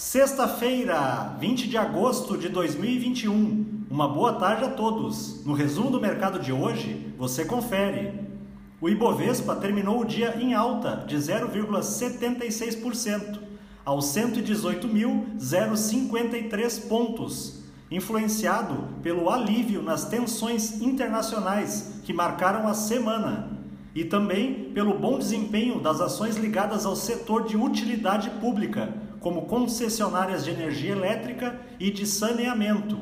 Sexta-feira, 20 de agosto de 2021. Uma boa tarde a todos. No resumo do mercado de hoje, você confere. O Ibovespa terminou o dia em alta de 0,76%, aos 118.053 pontos, influenciado pelo alívio nas tensões internacionais que marcaram a semana e também pelo bom desempenho das ações ligadas ao setor de utilidade pública como concessionárias de energia elétrica e de saneamento.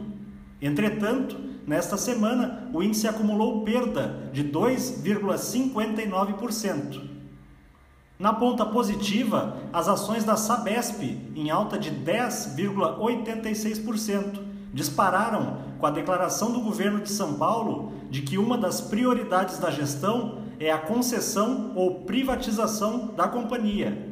Entretanto, nesta semana, o índice acumulou perda de 2,59%. Na ponta positiva, as ações da Sabesp, em alta de 10,86%, dispararam com a declaração do governo de São Paulo de que uma das prioridades da gestão é a concessão ou privatização da companhia.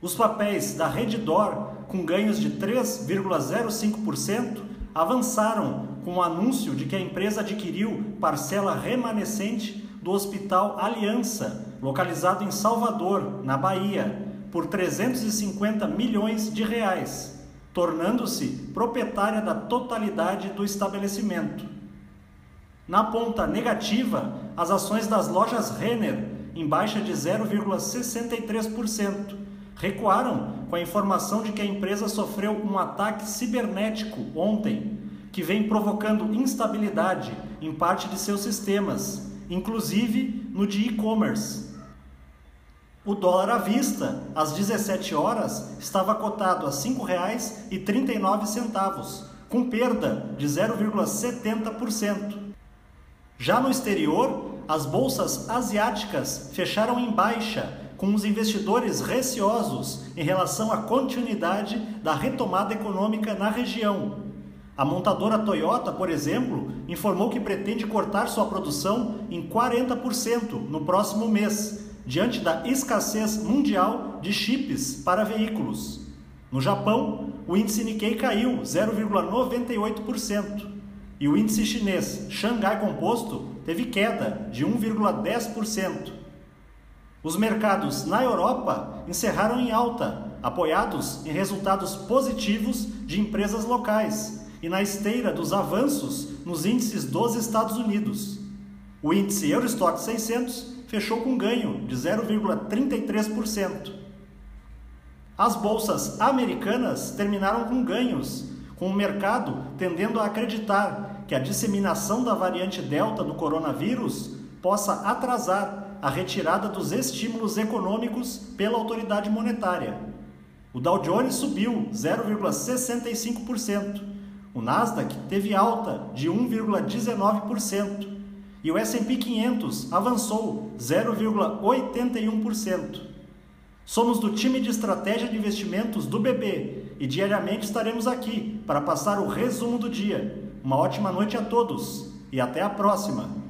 Os papéis da Reddor, com ganhos de 3,05%, avançaram com o anúncio de que a empresa adquiriu parcela remanescente do Hospital Aliança, localizado em Salvador, na Bahia, por 350 milhões de reais, tornando-se proprietária da totalidade do estabelecimento. Na ponta negativa, as ações das lojas Renner, em baixa de 0,63%, recuaram com a informação de que a empresa sofreu um ataque cibernético ontem, que vem provocando instabilidade em parte de seus sistemas, inclusive no de e-commerce. O dólar à vista, às 17 horas, estava cotado a R$ 5,39, com perda de 0,70%. Já no exterior, as bolsas asiáticas fecharam em baixa com os investidores receosos em relação à continuidade da retomada econômica na região. A montadora Toyota, por exemplo, informou que pretende cortar sua produção em 40% no próximo mês, diante da escassez mundial de chips para veículos. No Japão, o índice Nikkei caiu 0,98% e o índice chinês Xangai Composto teve queda de 1,10%. Os mercados na Europa encerraram em alta, apoiados em resultados positivos de empresas locais e na esteira dos avanços nos índices dos Estados Unidos. O índice Eurostock 600 fechou com ganho de 0,33%. As bolsas americanas terminaram com ganhos, com o mercado tendendo a acreditar que a disseminação da variante Delta do coronavírus possa atrasar a retirada dos estímulos econômicos pela autoridade monetária. O Dow Jones subiu 0,65%, o Nasdaq teve alta de 1,19% e o S&P 500 avançou 0,81%. Somos do time de estratégia de investimentos do BB e diariamente estaremos aqui para passar o resumo do dia. Uma ótima noite a todos e até a próxima!